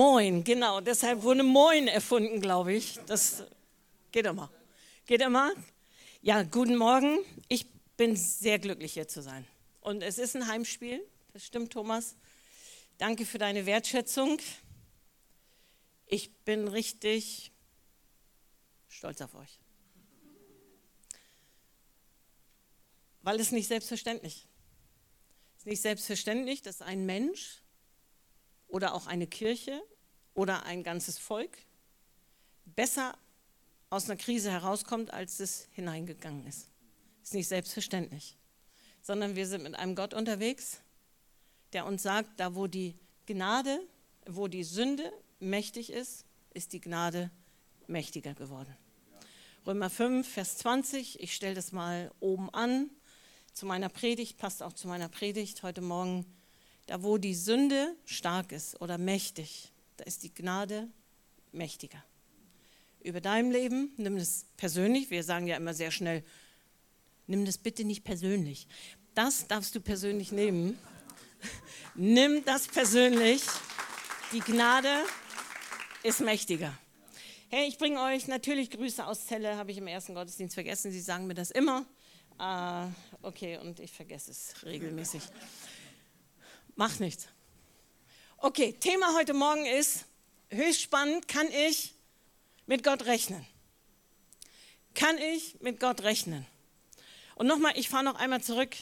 Moin, genau. Deshalb wurde Moin erfunden, glaube ich. Das geht immer. Geht immer? Ja, guten Morgen. Ich bin sehr glücklich, hier zu sein. Und es ist ein Heimspiel. Das stimmt, Thomas. Danke für deine Wertschätzung. Ich bin richtig stolz auf euch. Weil es nicht selbstverständlich es ist nicht selbstverständlich, dass ein Mensch oder auch eine Kirche oder ein ganzes Volk besser aus einer Krise herauskommt, als es hineingegangen ist. Ist nicht selbstverständlich, sondern wir sind mit einem Gott unterwegs, der uns sagt, da wo die Gnade, wo die Sünde mächtig ist, ist die Gnade mächtiger geworden. Römer 5, Vers 20, ich stelle das mal oben an, zu meiner Predigt, passt auch zu meiner Predigt heute Morgen. Da, wo die Sünde stark ist oder mächtig, da ist die Gnade mächtiger. Über deinem Leben, nimm es persönlich. Wir sagen ja immer sehr schnell, nimm das bitte nicht persönlich. Das darfst du persönlich nehmen. nimm das persönlich. Die Gnade ist mächtiger. Hey, ich bringe euch natürlich Grüße aus Celle, habe ich im ersten Gottesdienst vergessen. Sie sagen mir das immer. Ah, okay, und ich vergesse es regelmäßig. Mach nichts. Okay, Thema heute Morgen ist, höchst spannend, kann ich mit Gott rechnen? Kann ich mit Gott rechnen? Und nochmal, ich fahre noch einmal zurück.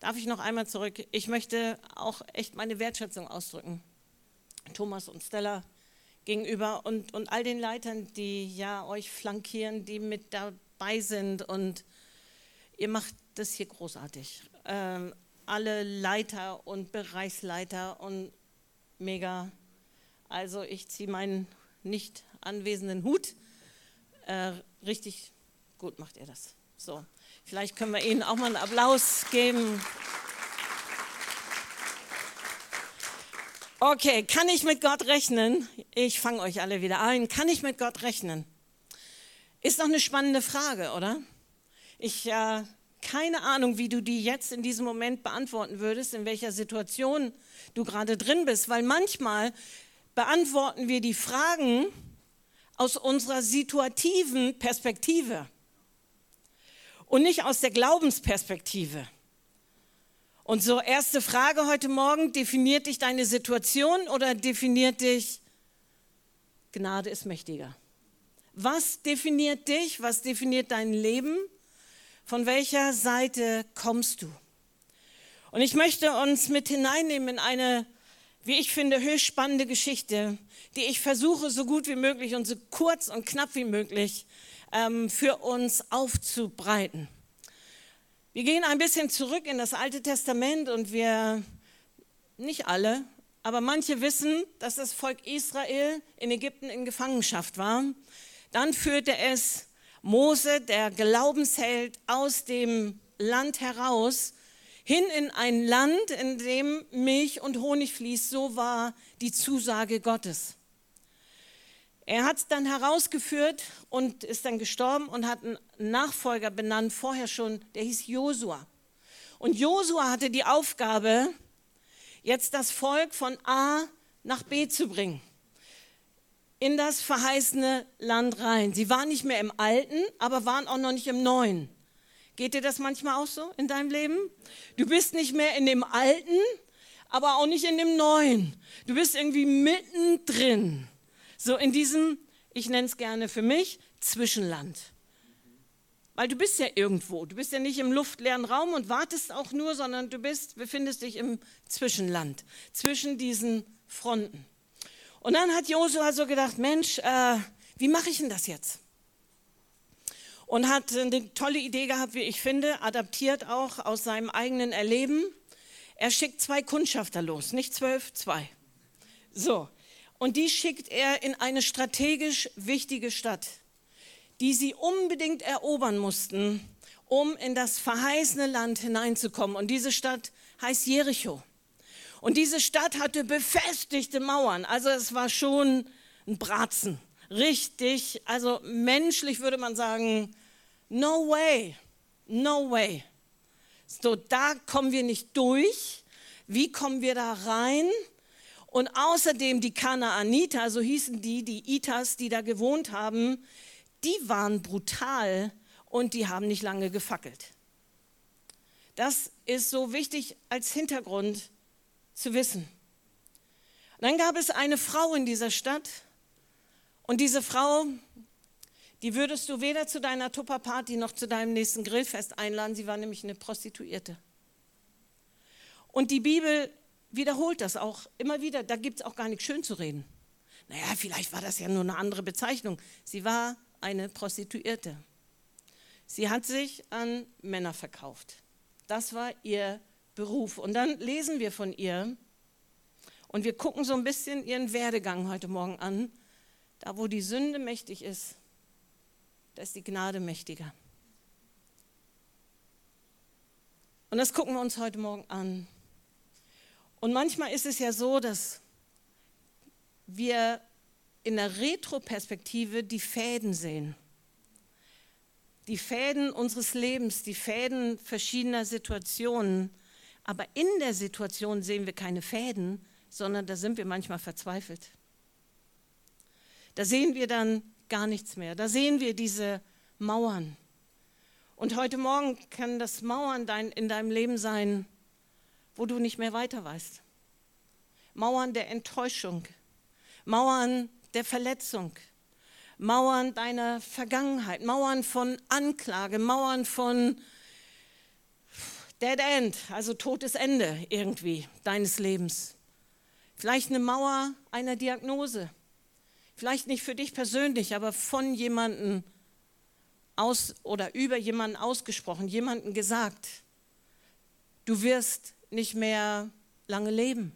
Darf ich noch einmal zurück? Ich möchte auch echt meine Wertschätzung ausdrücken. Thomas und Stella gegenüber und, und all den Leitern, die ja euch flankieren, die mit dabei sind und Ihr macht das hier großartig. Ähm, alle Leiter und Bereichsleiter und mega. Also ich ziehe meinen nicht anwesenden Hut. Äh, richtig gut macht ihr das. So, vielleicht können wir Ihnen auch mal einen Applaus geben. Okay, kann ich mit Gott rechnen? Ich fange euch alle wieder ein. Kann ich mit Gott rechnen? Ist doch eine spannende Frage, oder? Ich äh, keine Ahnung, wie du die jetzt in diesem Moment beantworten würdest, in welcher Situation du gerade drin bist, weil manchmal beantworten wir die Fragen aus unserer situativen Perspektive und nicht aus der Glaubensperspektive. Und so erste Frage heute Morgen, definiert dich deine Situation oder definiert dich Gnade ist mächtiger? Was definiert dich? Was definiert dein Leben? Von welcher Seite kommst du? Und ich möchte uns mit hineinnehmen in eine, wie ich finde, höchst spannende Geschichte, die ich versuche, so gut wie möglich und so kurz und knapp wie möglich ähm, für uns aufzubreiten. Wir gehen ein bisschen zurück in das Alte Testament und wir, nicht alle, aber manche wissen, dass das Volk Israel in Ägypten in Gefangenschaft war. Dann führte es Mose, der Glaubensheld, aus dem Land heraus hin in ein Land, in dem Milch und Honig fließt. So war die Zusage Gottes. Er hat es dann herausgeführt und ist dann gestorben und hat einen Nachfolger benannt, vorher schon, der hieß Josua. Und Josua hatte die Aufgabe, jetzt das Volk von A nach B zu bringen in das verheißene Land rein. Sie waren nicht mehr im Alten, aber waren auch noch nicht im Neuen. Geht dir das manchmal auch so in deinem Leben? Du bist nicht mehr in dem Alten, aber auch nicht in dem Neuen. Du bist irgendwie mittendrin. So in diesem, ich nenne es gerne für mich, Zwischenland. Weil du bist ja irgendwo. Du bist ja nicht im luftleeren Raum und wartest auch nur, sondern du bist, befindest dich im Zwischenland, zwischen diesen Fronten. Und dann hat Josua so gedacht, Mensch, äh, wie mache ich denn das jetzt? Und hat eine tolle Idee gehabt, wie ich finde, adaptiert auch aus seinem eigenen Erleben. Er schickt zwei Kundschafter los, nicht zwölf, zwei. So. Und die schickt er in eine strategisch wichtige Stadt, die sie unbedingt erobern mussten, um in das verheißene Land hineinzukommen. Und diese Stadt heißt Jericho. Und diese Stadt hatte befestigte Mauern. Also es war schon ein Bratzen. Richtig, also menschlich würde man sagen, no way, no way. So, da kommen wir nicht durch. Wie kommen wir da rein? Und außerdem die Kanaaniter, so hießen die, die Itas, die da gewohnt haben, die waren brutal und die haben nicht lange gefackelt. Das ist so wichtig als Hintergrund zu wissen. Und dann gab es eine Frau in dieser Stadt und diese Frau, die würdest du weder zu deiner Tupperparty noch zu deinem nächsten Grillfest einladen. Sie war nämlich eine Prostituierte. Und die Bibel wiederholt das auch immer wieder. Da gibt es auch gar nichts schön zu reden. Naja, vielleicht war das ja nur eine andere Bezeichnung. Sie war eine Prostituierte. Sie hat sich an Männer verkauft. Das war ihr Beruf. Und dann lesen wir von ihr und wir gucken so ein bisschen ihren Werdegang heute Morgen an. Da, wo die Sünde mächtig ist, da ist die Gnade mächtiger. Und das gucken wir uns heute Morgen an. Und manchmal ist es ja so, dass wir in der Retroperspektive die Fäden sehen. Die Fäden unseres Lebens, die Fäden verschiedener Situationen. Aber in der Situation sehen wir keine Fäden, sondern da sind wir manchmal verzweifelt. Da sehen wir dann gar nichts mehr. Da sehen wir diese Mauern. Und heute Morgen kann das Mauern in deinem Leben sein, wo du nicht mehr weiter weißt. Mauern der Enttäuschung, Mauern der Verletzung, Mauern deiner Vergangenheit, Mauern von Anklage, Mauern von Dead End, also totes Ende irgendwie deines Lebens. Vielleicht eine Mauer einer Diagnose, Vielleicht nicht für dich persönlich, aber von jemandem aus oder über jemanden ausgesprochen, jemanden gesagt, du wirst nicht mehr lange leben.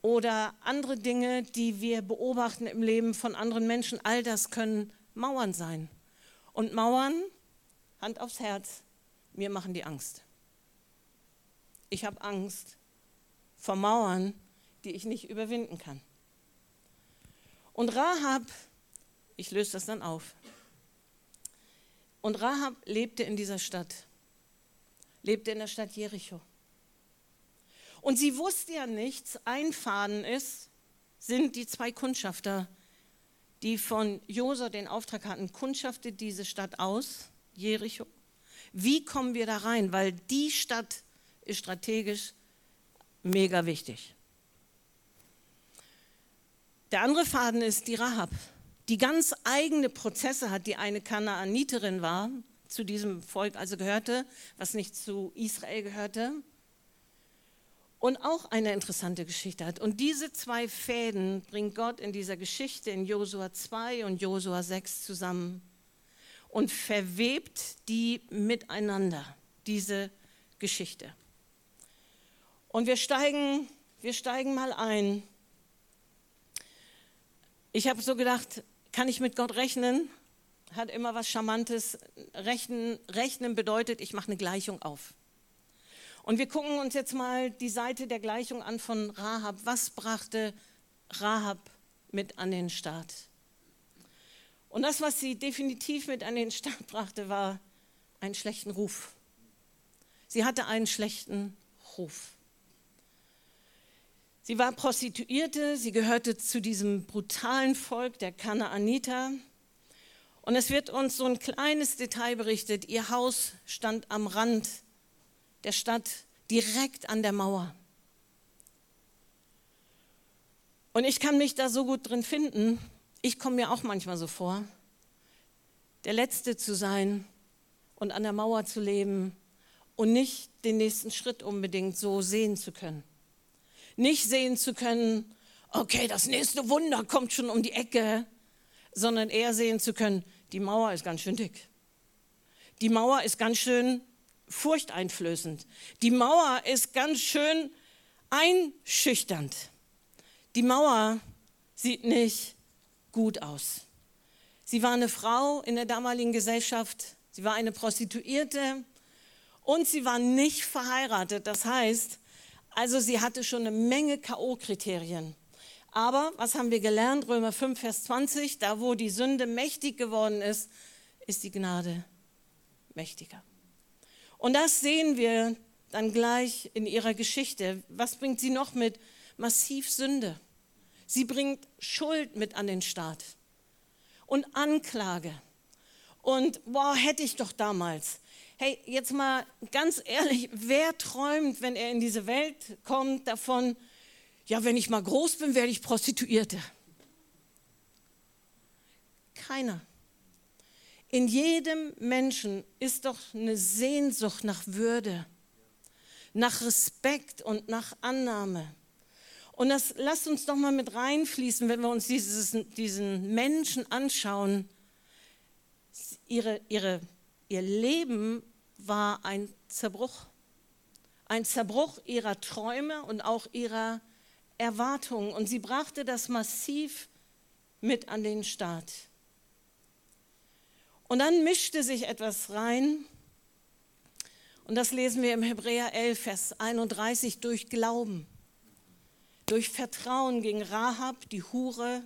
Oder andere Dinge, die wir beobachten im Leben von anderen Menschen, all das können Mauern sein. Und Mauern, Hand aufs Herz, mir machen die Angst. Ich habe Angst vor Mauern, die ich nicht überwinden kann. Und Rahab, ich löse das dann auf. Und Rahab lebte in dieser Stadt, lebte in der Stadt Jericho. Und sie wusste ja nichts, ein Faden ist, sind die zwei Kundschafter, die von Josua den Auftrag hatten, kundschaftet diese Stadt aus, Jericho. Wie kommen wir da rein? Weil die Stadt ist strategisch mega wichtig. Der andere Faden ist die Rahab, die ganz eigene Prozesse hat, die eine Kanaaniterin war, zu diesem Volk also gehörte, was nicht zu Israel gehörte. Und auch eine interessante Geschichte hat. Und diese zwei Fäden bringt Gott in dieser Geschichte in Josua 2 und Josua 6 zusammen und verwebt die miteinander, diese Geschichte. Und wir steigen, wir steigen mal ein ich habe so gedacht, kann ich mit Gott rechnen? Hat immer was Charmantes. Rechnen, rechnen bedeutet, ich mache eine Gleichung auf. Und wir gucken uns jetzt mal die Seite der Gleichung an von Rahab. Was brachte Rahab mit an den Start? Und das, was sie definitiv mit an den Start brachte, war einen schlechten Ruf. Sie hatte einen schlechten Ruf. Sie war Prostituierte, sie gehörte zu diesem brutalen Volk der Kanaaniter. Und es wird uns so ein kleines Detail berichtet. Ihr Haus stand am Rand der Stadt, direkt an der Mauer. Und ich kann mich da so gut drin finden. Ich komme mir auch manchmal so vor, der Letzte zu sein und an der Mauer zu leben und nicht den nächsten Schritt unbedingt so sehen zu können. Nicht sehen zu können, okay, das nächste Wunder kommt schon um die Ecke, sondern eher sehen zu können, die Mauer ist ganz schön dick. Die Mauer ist ganz schön furchteinflößend. Die Mauer ist ganz schön einschüchternd. Die Mauer sieht nicht gut aus. Sie war eine Frau in der damaligen Gesellschaft, sie war eine Prostituierte und sie war nicht verheiratet. Das heißt, also sie hatte schon eine Menge KO-Kriterien. Aber was haben wir gelernt? Römer 5, Vers 20, da wo die Sünde mächtig geworden ist, ist die Gnade mächtiger. Und das sehen wir dann gleich in ihrer Geschichte. Was bringt sie noch mit? Massiv Sünde. Sie bringt Schuld mit an den Staat und Anklage. Und boah, hätte ich doch damals. Hey, jetzt mal ganz ehrlich, wer träumt, wenn er in diese Welt kommt, davon, ja, wenn ich mal groß bin, werde ich Prostituierte? Keiner. In jedem Menschen ist doch eine Sehnsucht nach Würde, nach Respekt und nach Annahme. Und das lasst uns doch mal mit reinfließen, wenn wir uns dieses, diesen Menschen anschauen. Ihre, ihre, ihr Leben war ein Zerbruch. Ein Zerbruch ihrer Träume und auch ihrer Erwartungen. Und sie brachte das massiv mit an den Start. Und dann mischte sich etwas rein. Und das lesen wir im Hebräer 11, Vers 31 durch Glauben. Durch Vertrauen ging Rahab, die Hure,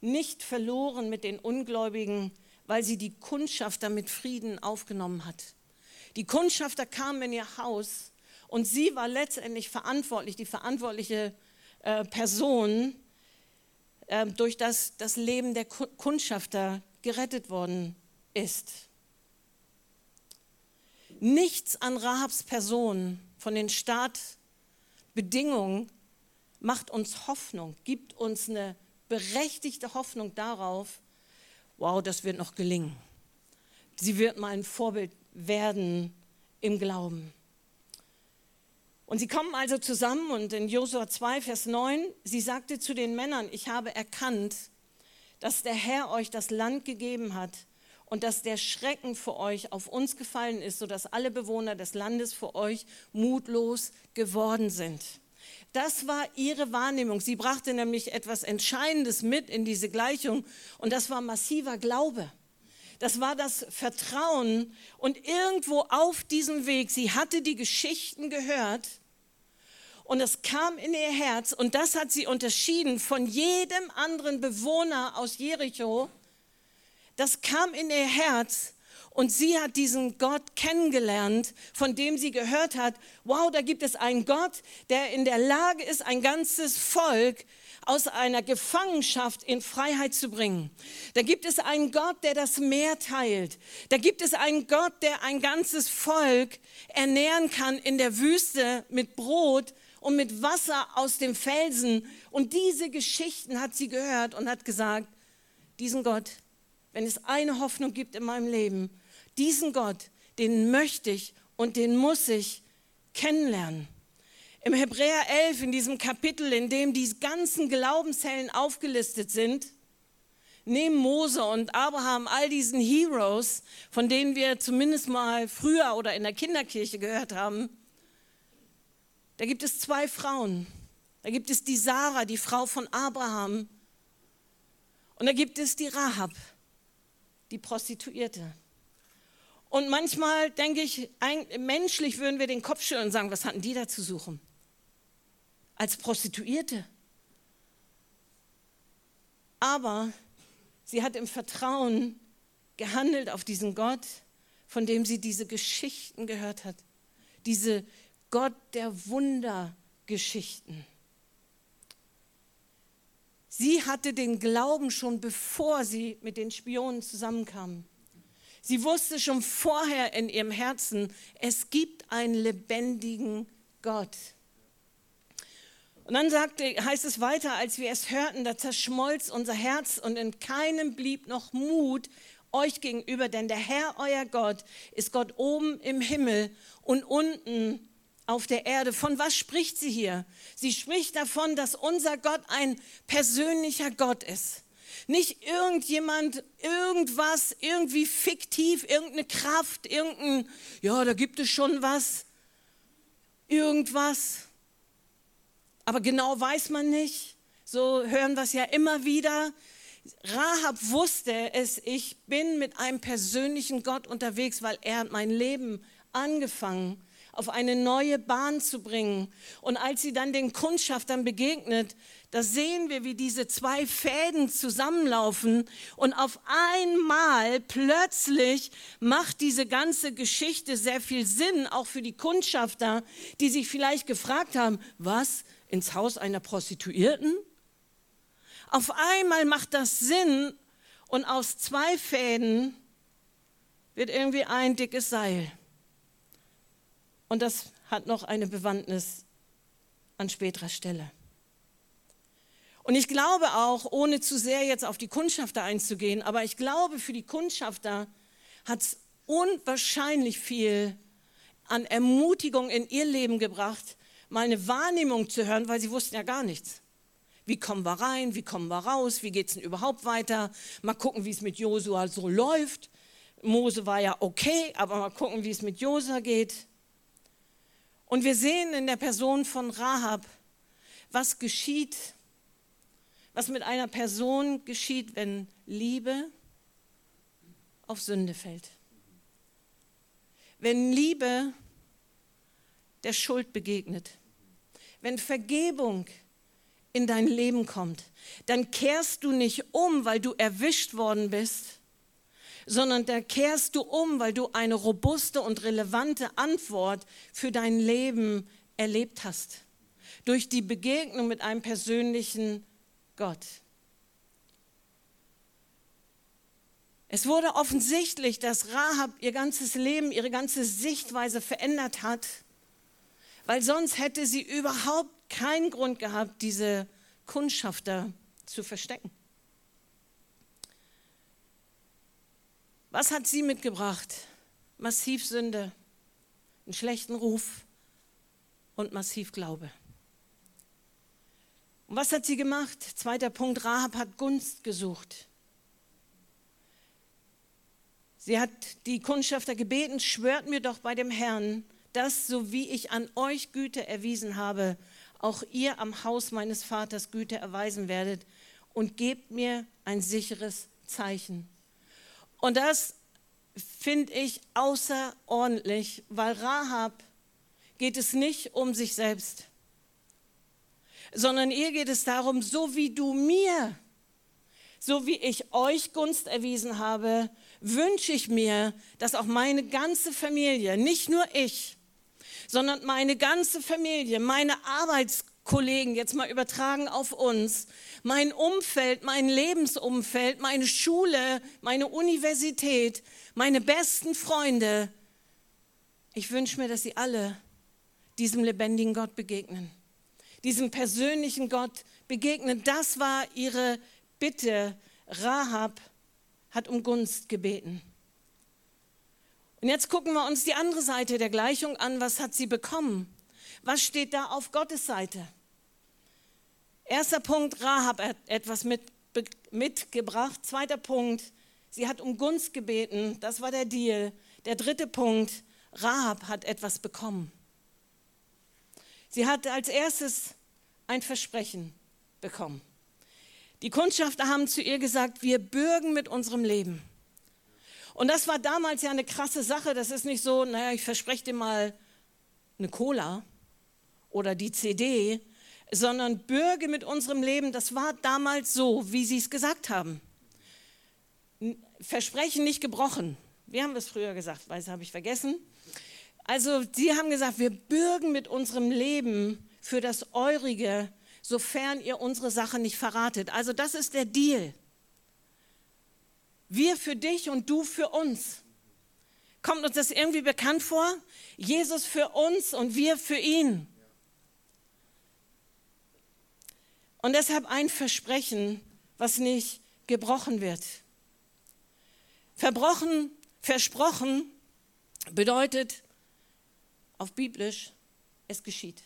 nicht verloren mit den Ungläubigen, weil sie die Kundschafter mit Frieden aufgenommen hat. Die Kundschafter kamen in ihr Haus und sie war letztendlich verantwortlich, die verantwortliche äh, Person, äh, durch das das Leben der Kundschafter gerettet worden ist. Nichts an Rahabs Person von den Startbedingungen macht uns Hoffnung, gibt uns eine berechtigte Hoffnung darauf, wow, das wird noch gelingen. Sie wird mal ein Vorbild werden im Glauben. Und sie kommen also zusammen und in Josua 2, Vers 9, sie sagte zu den Männern, ich habe erkannt, dass der Herr euch das Land gegeben hat und dass der Schrecken für euch auf uns gefallen ist, sodass alle Bewohner des Landes für euch mutlos geworden sind. Das war ihre Wahrnehmung. Sie brachte nämlich etwas Entscheidendes mit in diese Gleichung und das war massiver Glaube. Das war das Vertrauen und irgendwo auf diesem Weg, sie hatte die Geschichten gehört und es kam in ihr Herz und das hat sie unterschieden von jedem anderen Bewohner aus Jericho. Das kam in ihr Herz und sie hat diesen Gott kennengelernt, von dem sie gehört hat, wow, da gibt es einen Gott, der in der Lage ist, ein ganzes Volk aus einer Gefangenschaft in Freiheit zu bringen. Da gibt es einen Gott, der das Meer teilt. Da gibt es einen Gott, der ein ganzes Volk ernähren kann in der Wüste mit Brot und mit Wasser aus dem Felsen. Und diese Geschichten hat sie gehört und hat gesagt, diesen Gott, wenn es eine Hoffnung gibt in meinem Leben, diesen Gott, den möchte ich und den muss ich kennenlernen. Im Hebräer 11, in diesem Kapitel, in dem die ganzen Glaubenszellen aufgelistet sind, neben Mose und Abraham, all diesen Heroes, von denen wir zumindest mal früher oder in der Kinderkirche gehört haben, da gibt es zwei Frauen. Da gibt es die Sarah, die Frau von Abraham. Und da gibt es die Rahab, die Prostituierte. Und manchmal denke ich, menschlich würden wir den Kopf schütteln und sagen, was hatten die da zu suchen? Als Prostituierte. Aber sie hat im Vertrauen gehandelt auf diesen Gott, von dem sie diese Geschichten gehört hat. Diese Gott der Wundergeschichten. Sie hatte den Glauben schon bevor sie mit den Spionen zusammenkam. Sie wusste schon vorher in ihrem Herzen, es gibt einen lebendigen Gott. Und dann sagte, heißt es weiter, als wir es hörten, da zerschmolz unser Herz und in keinem blieb noch Mut euch gegenüber, denn der Herr, euer Gott, ist Gott oben im Himmel und unten auf der Erde. Von was spricht sie hier? Sie spricht davon, dass unser Gott ein persönlicher Gott ist. Nicht irgendjemand, irgendwas, irgendwie fiktiv, irgendeine Kraft, irgendein, ja, da gibt es schon was, irgendwas. Aber genau weiß man nicht, So hören wir es ja immer wieder. Rahab wusste es, ich bin mit einem persönlichen Gott unterwegs, weil er hat mein Leben angefangen, auf eine neue Bahn zu bringen. Und als sie dann den Kundschaftern begegnet, da sehen wir, wie diese zwei Fäden zusammenlaufen und auf einmal plötzlich macht diese ganze Geschichte sehr viel Sinn, auch für die Kundschafter, die sich vielleicht gefragt haben, was, ins Haus einer Prostituierten? Auf einmal macht das Sinn und aus zwei Fäden wird irgendwie ein dickes Seil. Und das hat noch eine Bewandtnis an späterer Stelle. Und ich glaube auch, ohne zu sehr jetzt auf die Kundschafter einzugehen, aber ich glaube, für die Kundschafter hat es unwahrscheinlich viel an Ermutigung in ihr Leben gebracht, mal eine Wahrnehmung zu hören, weil sie wussten ja gar nichts. Wie kommen wir rein? Wie kommen wir raus? Wie geht es denn überhaupt weiter? Mal gucken, wie es mit Josua so läuft. Mose war ja okay, aber mal gucken, wie es mit Josua geht. Und wir sehen in der Person von Rahab, was geschieht, was mit einer Person geschieht, wenn Liebe auf Sünde fällt. Wenn Liebe der Schuld begegnet. Wenn Vergebung in dein Leben kommt, dann kehrst du nicht um, weil du erwischt worden bist, sondern da kehrst du um, weil du eine robuste und relevante Antwort für dein Leben erlebt hast. Durch die Begegnung mit einem persönlichen Gott. Es wurde offensichtlich, dass Rahab ihr ganzes Leben, ihre ganze Sichtweise verändert hat weil sonst hätte sie überhaupt keinen Grund gehabt, diese Kundschafter zu verstecken. Was hat sie mitgebracht? Massiv Sünde, einen schlechten Ruf und massiv Glaube. Und was hat sie gemacht? Zweiter Punkt, Rahab hat Gunst gesucht. Sie hat die Kundschafter gebeten, schwört mir doch bei dem Herrn, dass so wie ich an euch Güte erwiesen habe, auch ihr am Haus meines Vaters Güte erweisen werdet und gebt mir ein sicheres Zeichen. Und das finde ich außerordentlich, weil Rahab geht es nicht um sich selbst, sondern ihr geht es darum, so wie du mir, so wie ich euch Gunst erwiesen habe, wünsche ich mir, dass auch meine ganze Familie, nicht nur ich, sondern meine ganze Familie, meine Arbeitskollegen, jetzt mal übertragen auf uns, mein Umfeld, mein Lebensumfeld, meine Schule, meine Universität, meine besten Freunde. Ich wünsche mir, dass sie alle diesem lebendigen Gott begegnen, diesem persönlichen Gott begegnen. Das war ihre Bitte. Rahab hat um Gunst gebeten. Und jetzt gucken wir uns die andere Seite der Gleichung an. Was hat sie bekommen? Was steht da auf Gottes Seite? Erster Punkt, Rahab hat etwas mit, mitgebracht. Zweiter Punkt, sie hat um Gunst gebeten. Das war der Deal. Der dritte Punkt, Rahab hat etwas bekommen. Sie hat als erstes ein Versprechen bekommen. Die Kundschafter haben zu ihr gesagt, wir bürgen mit unserem Leben. Und das war damals ja eine krasse Sache. Das ist nicht so, naja, ich verspreche dir mal eine Cola oder die CD, sondern Bürge mit unserem Leben, das war damals so, wie sie es gesagt haben. Versprechen nicht gebrochen. Wir haben das früher gesagt, weiß habe ich vergessen. Also, sie haben gesagt, wir bürgen mit unserem Leben für das Eurige, sofern ihr unsere Sache nicht verratet. Also, das ist der Deal. Wir für dich und du für uns. Kommt uns das irgendwie bekannt vor? Jesus für uns und wir für ihn. Und deshalb ein Versprechen, was nicht gebrochen wird. Verbrochen, versprochen bedeutet auf biblisch, es geschieht.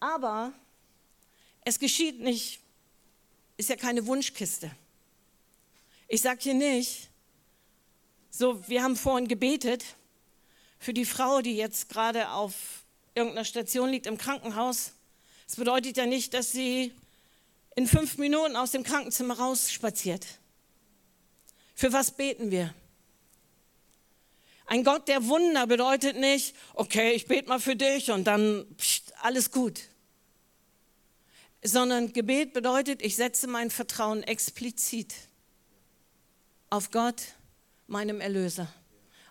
Aber es geschieht nicht, ist ja keine Wunschkiste. Ich sage hier nicht, so, wir haben vorhin gebetet für die Frau, die jetzt gerade auf irgendeiner Station liegt im Krankenhaus, Es bedeutet ja nicht, dass sie in fünf Minuten aus dem Krankenzimmer rausspaziert. Für was beten wir? Ein Gott der Wunder bedeutet nicht, okay, ich bete mal für dich und dann pst, alles gut. Sondern Gebet bedeutet, ich setze mein Vertrauen explizit auf Gott, meinem Erlöser,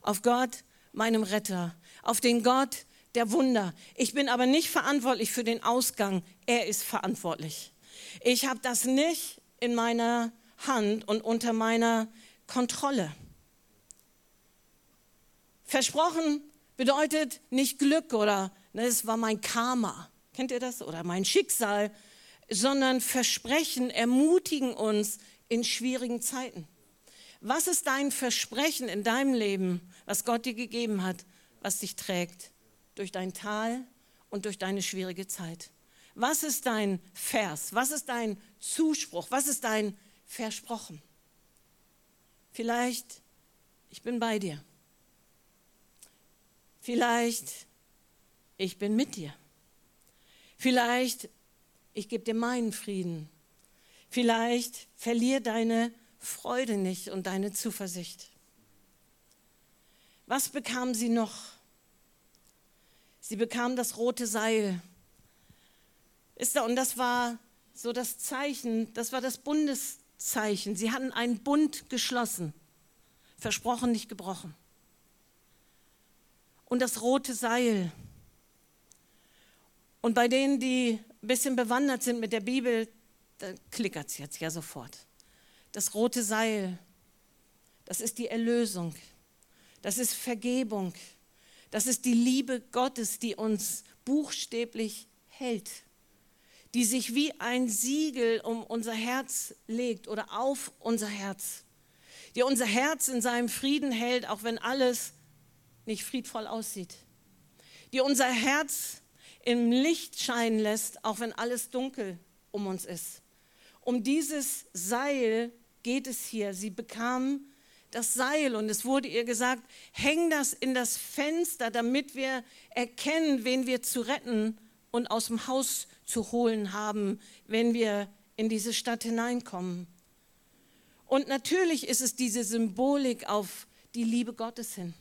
auf Gott, meinem Retter, auf den Gott der Wunder. Ich bin aber nicht verantwortlich für den Ausgang, er ist verantwortlich. Ich habe das nicht in meiner Hand und unter meiner Kontrolle. Versprochen bedeutet nicht Glück oder ne, das war mein Karma, kennt ihr das? Oder mein Schicksal, sondern Versprechen ermutigen uns in schwierigen Zeiten. Was ist dein Versprechen in deinem Leben, was Gott dir gegeben hat, was dich trägt durch dein Tal und durch deine schwierige Zeit? Was ist dein Vers? Was ist dein Zuspruch? Was ist dein Versprochen? Vielleicht, ich bin bei dir. Vielleicht, ich bin mit dir. Vielleicht, ich gebe dir meinen Frieden. Vielleicht verlier deine Freude nicht und deine Zuversicht. Was bekam sie noch? Sie bekam das rote Seil. Ist da, und das war so das Zeichen, das war das Bundeszeichen. Sie hatten einen Bund geschlossen, versprochen, nicht gebrochen. Und das rote Seil. Und bei denen, die ein bisschen bewandert sind mit der Bibel, da klickert es jetzt ja sofort. Das rote Seil, das ist die Erlösung, das ist Vergebung, das ist die Liebe Gottes, die uns buchstäblich hält, die sich wie ein Siegel um unser Herz legt oder auf unser Herz, die unser Herz in seinem Frieden hält, auch wenn alles nicht friedvoll aussieht, die unser Herz im Licht scheinen lässt, auch wenn alles dunkel um uns ist. Um dieses Seil geht es hier. Sie bekam das Seil und es wurde ihr gesagt, häng das in das Fenster, damit wir erkennen, wen wir zu retten und aus dem Haus zu holen haben, wenn wir in diese Stadt hineinkommen. Und natürlich ist es diese Symbolik auf die Liebe Gottes hin,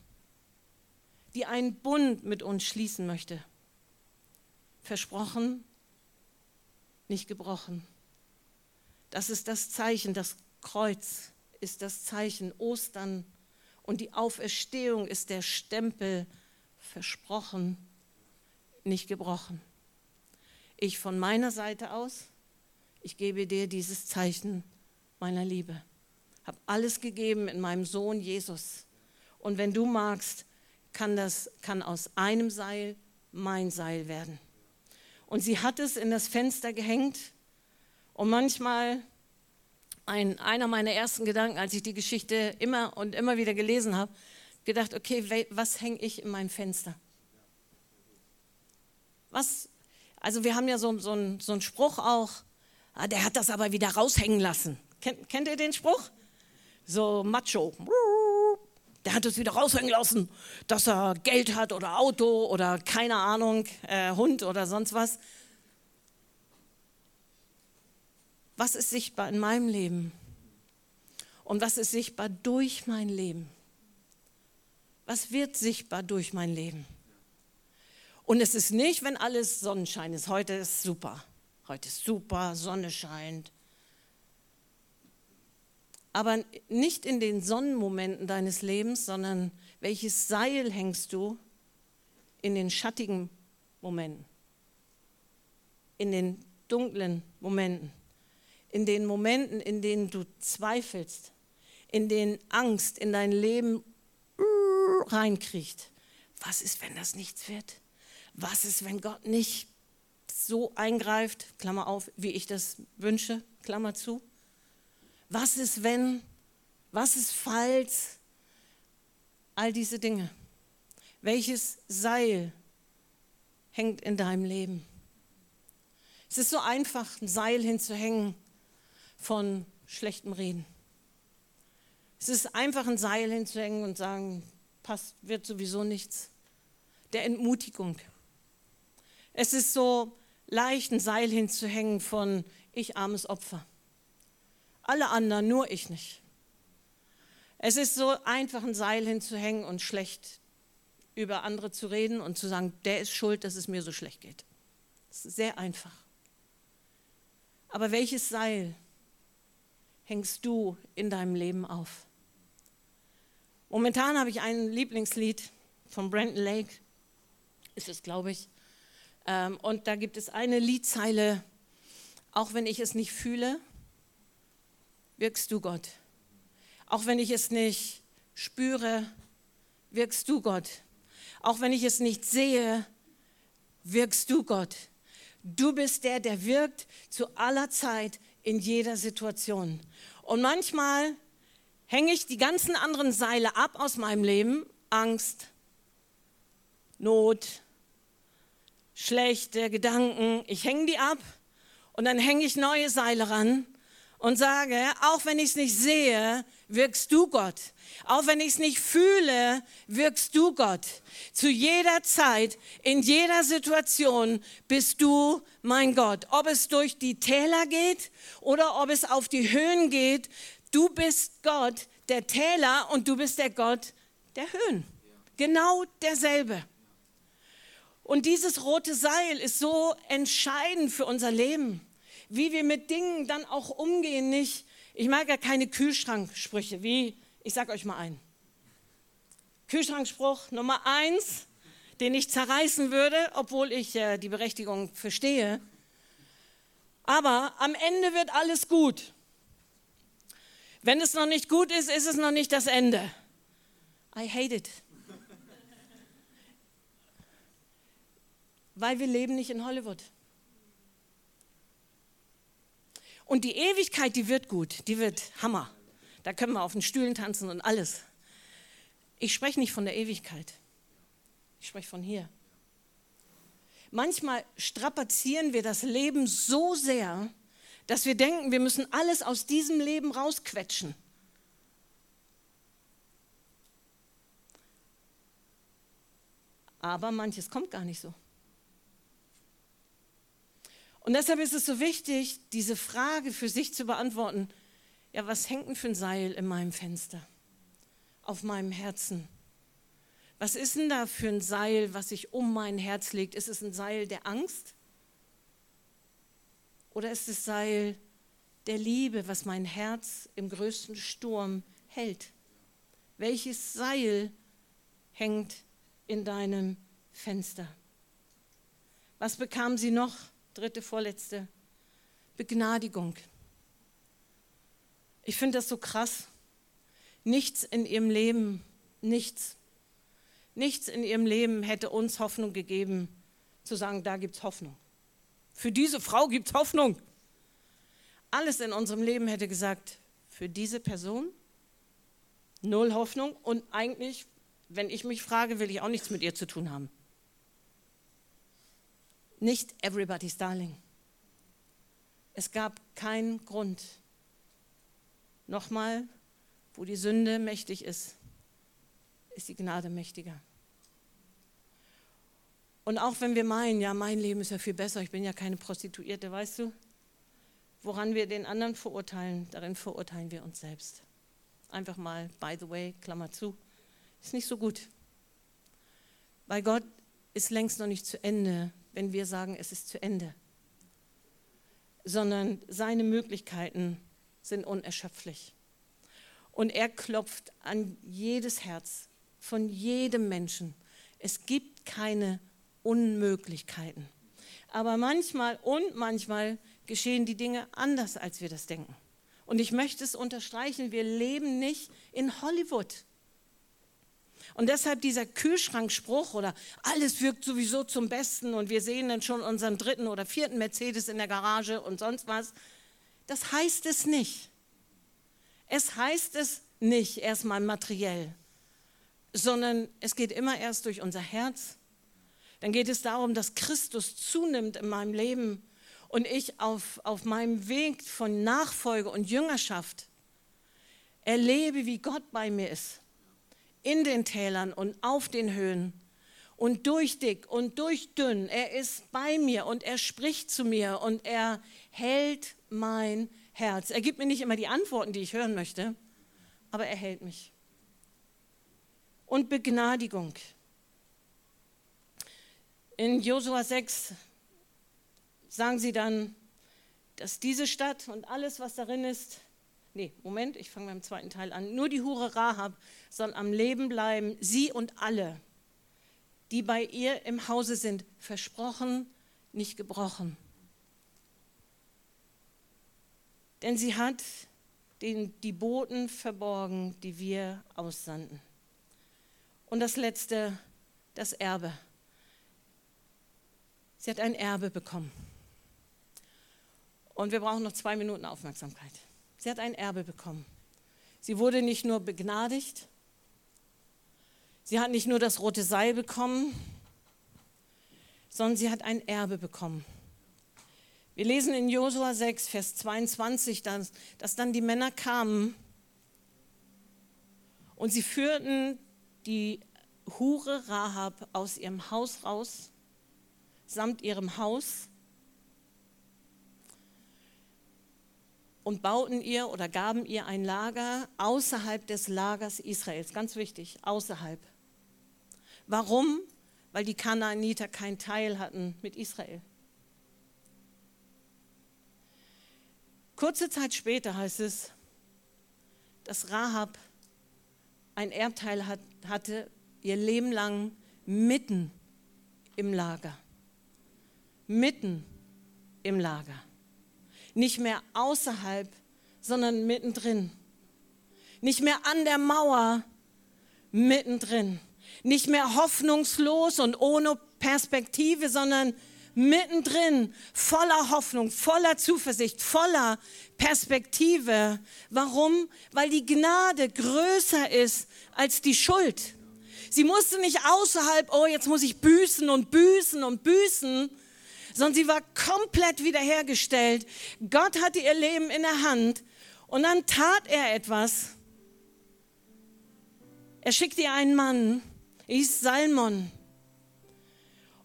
die einen Bund mit uns schließen möchte. Versprochen, nicht gebrochen. Das ist das Zeichen, das Kreuz ist das Zeichen Ostern und die Auferstehung ist der Stempel versprochen, nicht gebrochen. Ich von meiner Seite aus, ich gebe dir dieses Zeichen meiner Liebe. Habe alles gegeben in meinem Sohn Jesus. Und wenn du magst, kann das kann aus einem Seil mein Seil werden. Und sie hat es in das Fenster gehängt. Und manchmal ein, einer meiner ersten Gedanken, als ich die Geschichte immer und immer wieder gelesen habe, gedacht, okay, was hänge ich in mein Fenster? Was, also wir haben ja so, so, einen, so einen Spruch auch, ah, der hat das aber wieder raushängen lassen. Kennt, kennt ihr den Spruch? So macho. Der hat es wieder raushängen lassen, dass er Geld hat oder Auto oder keine Ahnung, äh, Hund oder sonst was. was ist sichtbar in meinem Leben und was ist sichtbar durch mein Leben. Was wird sichtbar durch mein Leben? Und es ist nicht, wenn alles Sonnenschein ist. Heute ist super. Heute ist super, Sonne scheint. Aber nicht in den Sonnenmomenten deines Lebens, sondern welches Seil hängst du in den schattigen Momenten, in den dunklen Momenten in den Momenten, in denen du zweifelst, in denen Angst in dein Leben reinkriegt. Was ist, wenn das nichts wird? Was ist, wenn Gott nicht so eingreift, Klammer auf, wie ich das wünsche, Klammer zu? Was ist, wenn? Was ist, falls? All diese Dinge. Welches Seil hängt in deinem Leben? Es ist so einfach, ein Seil hinzuhängen von schlechtem Reden. Es ist einfach ein Seil hinzuhängen und sagen, passt, wird sowieso nichts. Der Entmutigung. Es ist so leicht ein Seil hinzuhängen von ich armes Opfer. Alle anderen, nur ich nicht. Es ist so einfach, ein Seil hinzuhängen und schlecht über andere zu reden und zu sagen, der ist schuld, dass es mir so schlecht geht. Das ist sehr einfach. Aber welches Seil hängst du in deinem Leben auf? Momentan habe ich ein Lieblingslied von Brandon Lake, ist es, glaube ich. Ähm, und da gibt es eine Liedzeile, auch wenn ich es nicht fühle, wirkst du Gott. Auch wenn ich es nicht spüre, wirkst du Gott. Auch wenn ich es nicht sehe, wirkst du Gott. Du bist der, der wirkt zu aller Zeit in jeder Situation. Und manchmal hänge ich die ganzen anderen Seile ab aus meinem Leben. Angst, Not, schlechte Gedanken. Ich hänge die ab und dann hänge ich neue Seile ran und sage, auch wenn ich es nicht sehe, wirkst du Gott. Auch wenn ich es nicht fühle, wirkst du Gott. Zu jeder Zeit, in jeder Situation bist du mein Gott. Ob es durch die Täler geht oder ob es auf die Höhen geht, du bist Gott, der Täler und du bist der Gott der Höhen. Genau derselbe. Und dieses rote Seil ist so entscheidend für unser Leben wie wir mit Dingen dann auch umgehen, nicht. Ich mag ja keine Kühlschranksprüche, wie, ich sage euch mal einen. Kühlschrankspruch Nummer eins, den ich zerreißen würde, obwohl ich äh, die Berechtigung verstehe. Aber am Ende wird alles gut. Wenn es noch nicht gut ist, ist es noch nicht das Ende. I hate it. Weil wir leben nicht in Hollywood. Und die Ewigkeit, die wird gut, die wird Hammer. Da können wir auf den Stühlen tanzen und alles. Ich spreche nicht von der Ewigkeit. Ich spreche von hier. Manchmal strapazieren wir das Leben so sehr, dass wir denken, wir müssen alles aus diesem Leben rausquetschen. Aber manches kommt gar nicht so. Und deshalb ist es so wichtig, diese Frage für sich zu beantworten, ja, was hängt denn für ein Seil in meinem Fenster, auf meinem Herzen? Was ist denn da für ein Seil, was sich um mein Herz legt? Ist es ein Seil der Angst? Oder ist es Seil der Liebe, was mein Herz im größten Sturm hält? Welches Seil hängt in deinem Fenster? Was bekam sie noch? Dritte, vorletzte, Begnadigung. Ich finde das so krass. Nichts in ihrem Leben, nichts, nichts in ihrem Leben hätte uns Hoffnung gegeben, zu sagen, da gibt es Hoffnung. Für diese Frau gibt es Hoffnung. Alles in unserem Leben hätte gesagt, für diese Person null Hoffnung und eigentlich, wenn ich mich frage, will ich auch nichts mit ihr zu tun haben nicht everybody's darling. Es gab keinen Grund. Nochmal, wo die Sünde mächtig ist, ist die Gnade mächtiger. Und auch wenn wir meinen, ja, mein Leben ist ja viel besser, ich bin ja keine Prostituierte, weißt du, woran wir den anderen verurteilen, darin verurteilen wir uns selbst. Einfach mal, by the way, Klammer zu, ist nicht so gut. Weil Gott ist längst noch nicht zu Ende wenn wir sagen, es ist zu Ende, sondern seine Möglichkeiten sind unerschöpflich. Und er klopft an jedes Herz von jedem Menschen. Es gibt keine Unmöglichkeiten. Aber manchmal und manchmal geschehen die Dinge anders, als wir das denken. Und ich möchte es unterstreichen, wir leben nicht in Hollywood. Und deshalb dieser Kühlschrankspruch oder alles wirkt sowieso zum Besten und wir sehen dann schon unseren dritten oder vierten Mercedes in der Garage und sonst was, das heißt es nicht. Es heißt es nicht erstmal materiell, sondern es geht immer erst durch unser Herz. Dann geht es darum, dass Christus zunimmt in meinem Leben und ich auf, auf meinem Weg von Nachfolge und Jüngerschaft erlebe, wie Gott bei mir ist in den Tälern und auf den Höhen und durch dick und durch dünn. Er ist bei mir und er spricht zu mir und er hält mein Herz. Er gibt mir nicht immer die Antworten, die ich hören möchte, aber er hält mich. Und Begnadigung. In Josua 6 sagen sie dann, dass diese Stadt und alles, was darin ist, nee, Moment, ich fange beim zweiten Teil an, nur die Hure Rahab soll am Leben bleiben, sie und alle, die bei ihr im Hause sind, versprochen, nicht gebrochen. Denn sie hat den, die Boten verborgen, die wir aussandten. Und das letzte, das Erbe. Sie hat ein Erbe bekommen. Und wir brauchen noch zwei Minuten Aufmerksamkeit. Sie hat ein Erbe bekommen. Sie wurde nicht nur begnadigt, sie hat nicht nur das rote Seil bekommen, sondern sie hat ein Erbe bekommen. Wir lesen in Josua 6, Vers 22, dass, dass dann die Männer kamen und sie führten die Hure Rahab aus ihrem Haus raus, samt ihrem Haus, und bauten ihr oder gaben ihr ein Lager außerhalb des Lagers Israels. Ganz wichtig, außerhalb. Warum? Weil die Kanaaniter keinen Teil hatten mit Israel. Kurze Zeit später heißt es, dass Rahab ein Erbteil hat, hatte, ihr Leben lang mitten im Lager. Mitten im Lager. Nicht mehr außerhalb, sondern mittendrin. Nicht mehr an der Mauer, mittendrin. Nicht mehr hoffnungslos und ohne Perspektive, sondern mittendrin, voller Hoffnung, voller Zuversicht, voller Perspektive. Warum? Weil die Gnade größer ist als die Schuld. Sie musste nicht außerhalb, oh, jetzt muss ich büßen und büßen und büßen, sondern sie war komplett wiederhergestellt. Gott hatte ihr Leben in der Hand und dann tat er etwas. Er schickte ihr einen Mann, hieß Salmon.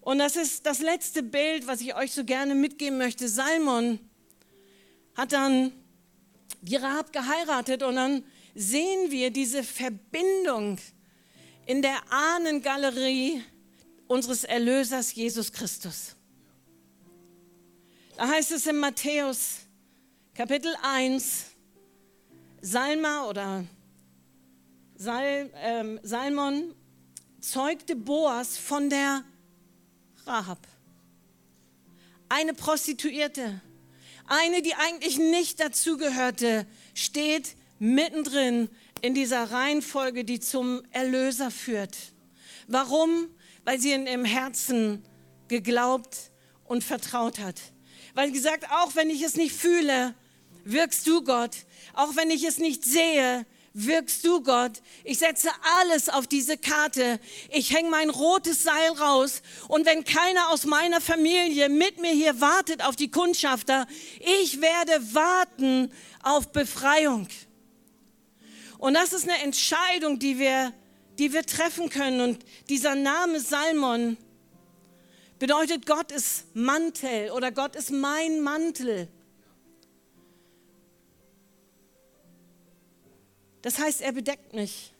Und das ist das letzte Bild, was ich euch so gerne mitgeben möchte. Salmon hat dann die Rahab geheiratet und dann sehen wir diese Verbindung in der Ahnengalerie unseres Erlösers Jesus Christus. Da heißt es in Matthäus Kapitel 1, Salma oder Sal, ähm, Salmon zeugte Boas von der Rahab. Eine Prostituierte, eine, die eigentlich nicht dazugehörte, steht mittendrin in dieser Reihenfolge, die zum Erlöser führt. Warum? Weil sie in ihrem Herzen geglaubt und vertraut hat. Weil gesagt, auch wenn ich es nicht fühle, wirkst du Gott. Auch wenn ich es nicht sehe, wirkst du, Gott. Ich setze alles auf diese Karte. Ich hänge mein rotes Seil raus. Und wenn keiner aus meiner Familie mit mir hier wartet auf die Kundschafter, ich werde warten auf Befreiung. Und das ist eine Entscheidung, die wir, die wir treffen können. Und dieser Name Salmon bedeutet, Gott ist Mantel oder Gott ist mein Mantel. Das heißt, er bedeckt mich.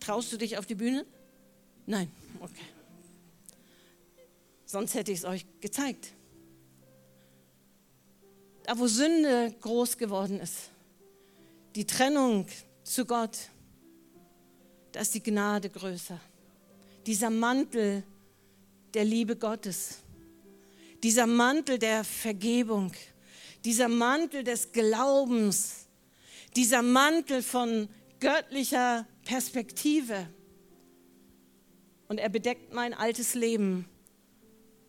Traust du dich auf die Bühne? Nein, okay. Sonst hätte ich es euch gezeigt. Da, wo Sünde groß geworden ist, die Trennung zu Gott, da ist die Gnade größer. Dieser Mantel der Liebe Gottes, dieser Mantel der Vergebung dieser Mantel des Glaubens, dieser Mantel von göttlicher Perspektive. Und er bedeckt mein altes Leben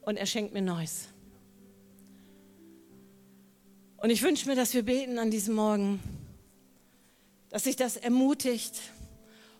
und er schenkt mir Neues. Und ich wünsche mir, dass wir beten an diesem Morgen, dass sich das ermutigt,